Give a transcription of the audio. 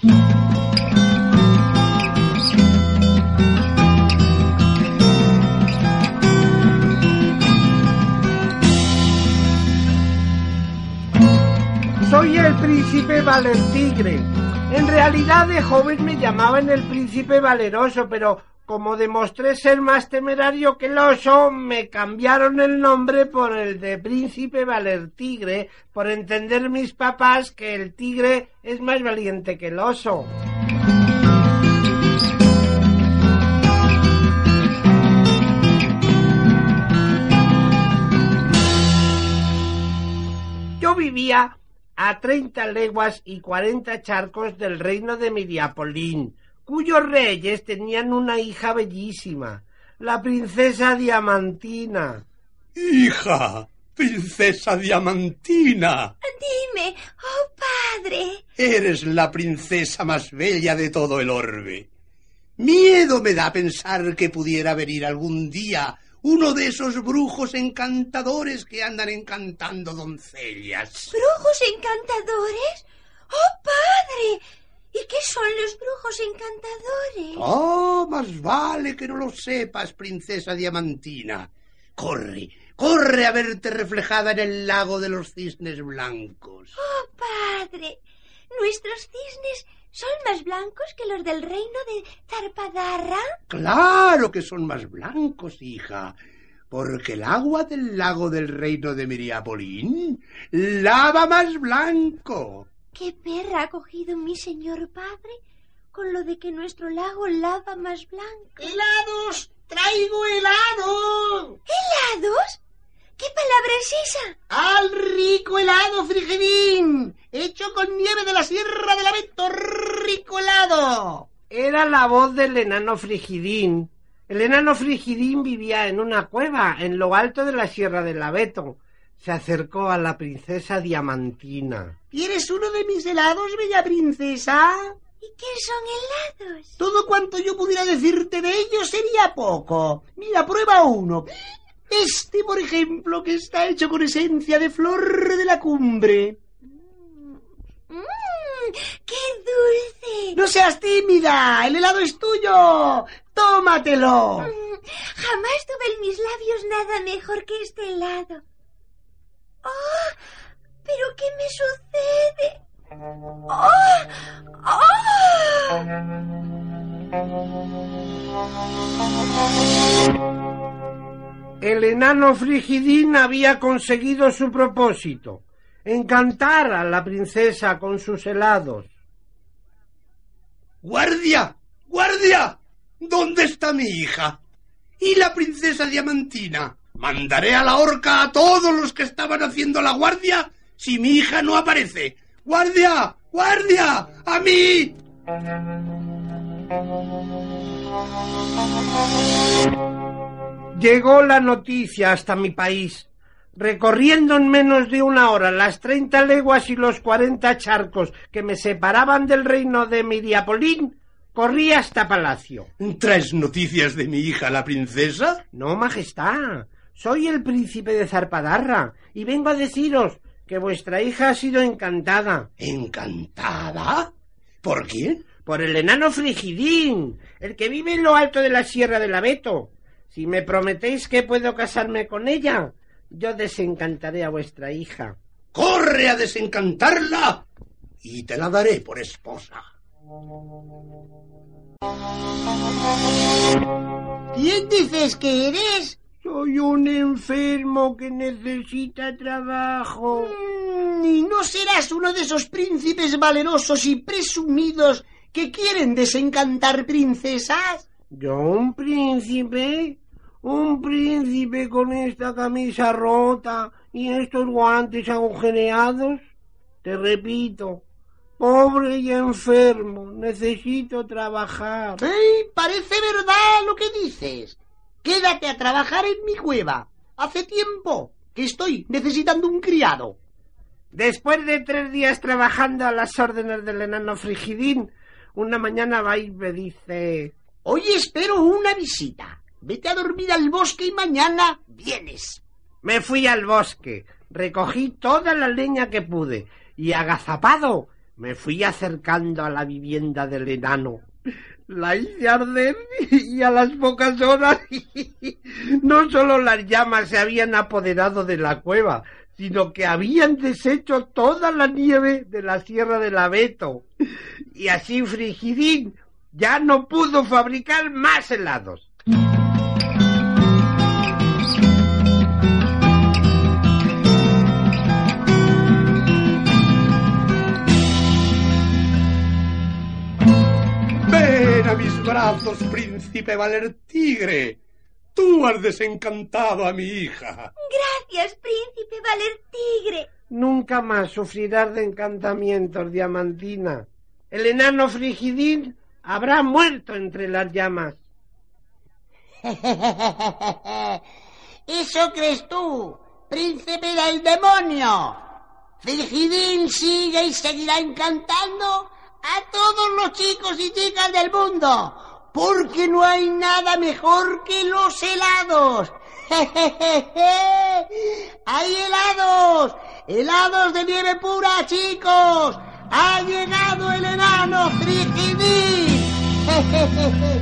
Soy el príncipe Valentigre. En realidad de joven me llamaban el príncipe Valeroso, pero como demostré ser más temerario que el oso, me cambiaron el nombre por el de príncipe Valertigre, por entender mis papás que el tigre es más valiente que el oso. Yo vivía a treinta leguas y cuarenta charcos del reino de Miriapolín, cuyos reyes tenían una hija bellísima, la princesa Diamantina. Hija, princesa Diamantina. Dime, oh padre. Eres la princesa más bella de todo el orbe. Miedo me da pensar que pudiera venir algún día uno de esos brujos encantadores que andan encantando doncellas. ¿Brujos encantadores? ¡Oh, padre! ¿Y qué son los brujos encantadores? Oh, más vale que no lo sepas, princesa Diamantina. Corre, corre a verte reflejada en el lago de los cisnes blancos. ¡Oh, padre! Nuestros cisnes ¿Son más blancos que los del reino de Zarpadarra? Claro que son más blancos, hija, porque el agua del lago del reino de Miriapolín lava más blanco. ¿Qué perra ha cogido mi señor padre con lo de que nuestro lago lava más blanco? ¡Helados! ¡Traigo helado! ¿Helados? ¿Qué palabra es esa? ¡Al rico helado frigidín! Hecho con nieve de la Sierra del Abeto, rico helado. Era la voz del enano frigidín. El enano frigidín vivía en una cueva en lo alto de la Sierra del Abeto. Se acercó a la princesa Diamantina. ¿Quieres uno de mis helados, bella princesa? ¿Y qué son helados? Todo cuanto yo pudiera decirte de ellos sería poco. Mira, prueba uno. Este, por ejemplo, que está hecho con esencia de flor de la cumbre. ¡Mmm! ¡Qué dulce! No seas tímida. El helado es tuyo. Tómatelo. Mm, jamás tuve en mis labios nada mejor que este helado. ¡Oh! ¿Pero qué me sucede? ¡Oh! ¡Oh! El enano Frigidín había conseguido su propósito, encantar a la princesa con sus helados. ¡Guardia! ¡Guardia! ¿Dónde está mi hija? ¿Y la princesa Diamantina? Mandaré a la horca a todos los que estaban haciendo la guardia si mi hija no aparece. ¡Guardia! ¡Guardia! ¡A mí! Llegó la noticia hasta mi país. Recorriendo en menos de una hora las treinta leguas y los cuarenta charcos que me separaban del reino de Miriapolín, corrí hasta palacio. ¿Traes noticias de mi hija la princesa? No, majestad. Soy el príncipe de Zarpadarra y vengo a deciros que vuestra hija ha sido encantada. ¿Encantada? ¿Por quién? Por el enano Frigidín, el que vive en lo alto de la Sierra del Abeto. Si me prometéis que puedo casarme con ella, yo desencantaré a vuestra hija. ¡Corre a desencantarla! Y te la daré por esposa. ¿Quién dices que eres? Soy un enfermo que necesita trabajo. Mm, ¿Y no serás uno de esos príncipes valerosos y presumidos que quieren desencantar princesas? ¿Yo un príncipe? ¿Un príncipe con esta camisa rota y estos guantes agujereados? Te repito, pobre y enfermo, necesito trabajar. ¡Ay! Parece verdad lo que dices. Quédate a trabajar en mi cueva. Hace tiempo que estoy necesitando un criado. Después de tres días trabajando a las órdenes del enano Frigidín, una mañana va y me dice Hoy espero una visita. Vete a dormir al bosque y mañana vienes. Me fui al bosque, recogí toda la leña que pude y agazapado Me fui acercando a la vivienda del enano. La hice arder y a las pocas horas no solo las llamas se habían apoderado de la cueva, sino que habían deshecho toda la nieve de la Sierra del Abeto. Y así Frigidín ya no pudo fabricar más helados. A mis brazos, príncipe Valertigre. Tú has desencantado a mi hija. Gracias, príncipe Valertigre. Nunca más sufrirás de encantamientos, Diamantina. El enano Frigidín habrá muerto entre las llamas. Eso crees tú, príncipe del demonio. Frigidín sigue y seguirá encantando a todos los chicos y chicas del mundo, porque no hay nada mejor que los helados. ¡Hay helados! ¡Helados de nieve pura, chicos! ¡Ha llegado el enano Frigidín!